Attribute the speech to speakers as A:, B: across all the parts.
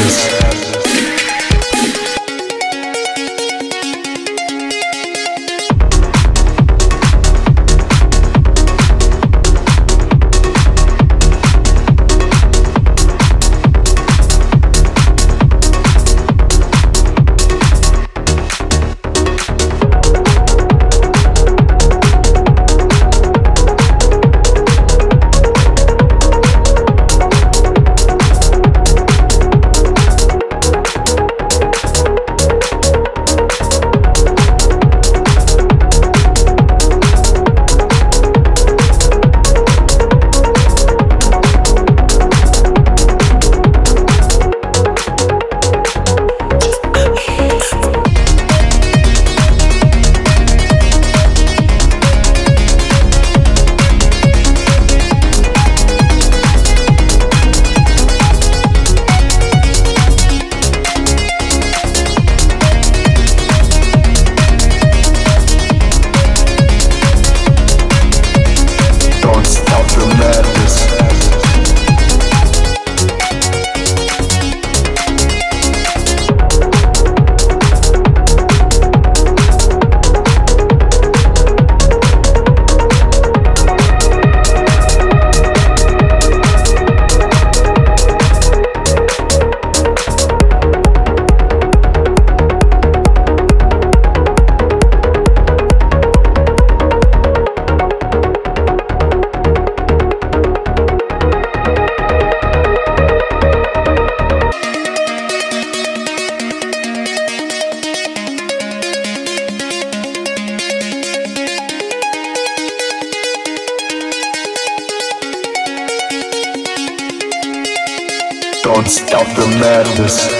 A: Peace. out of this.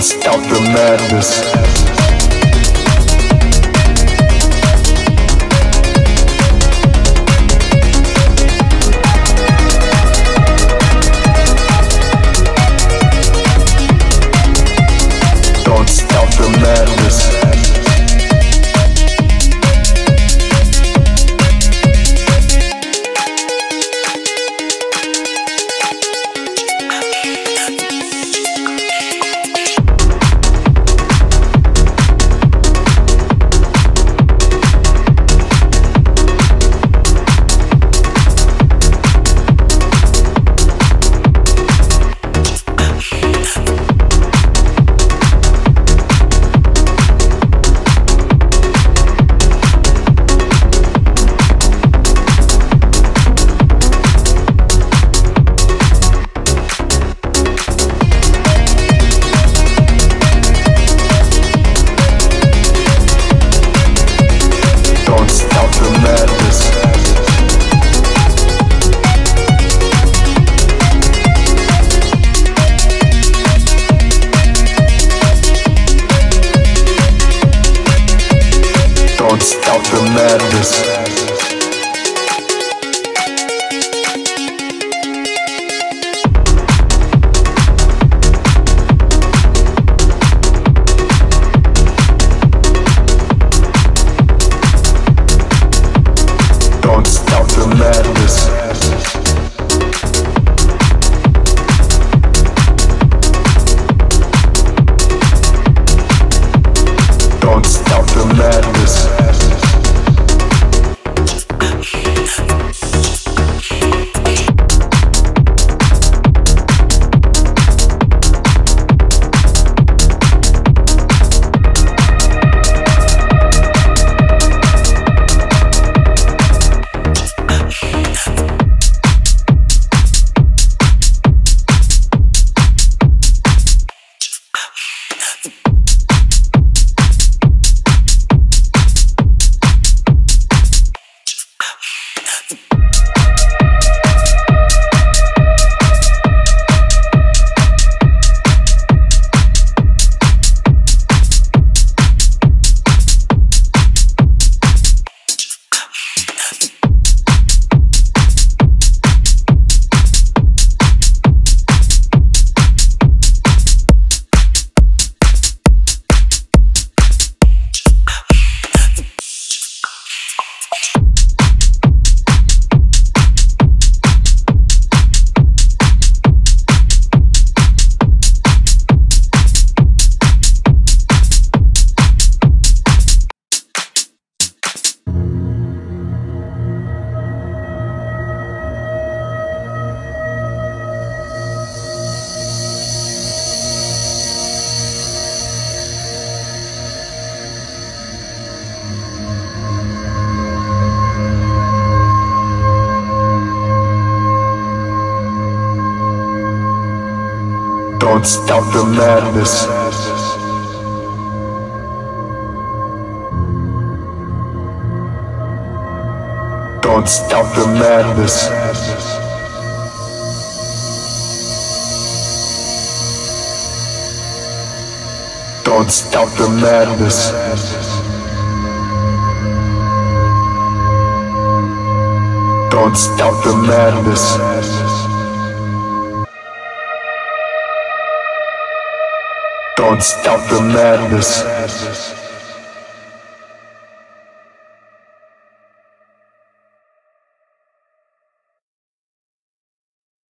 A: stop the Madness. Don't stop the madness. Don't stop the madness. Don't stop the madness. Don't stop the madness. Don't stop the madness.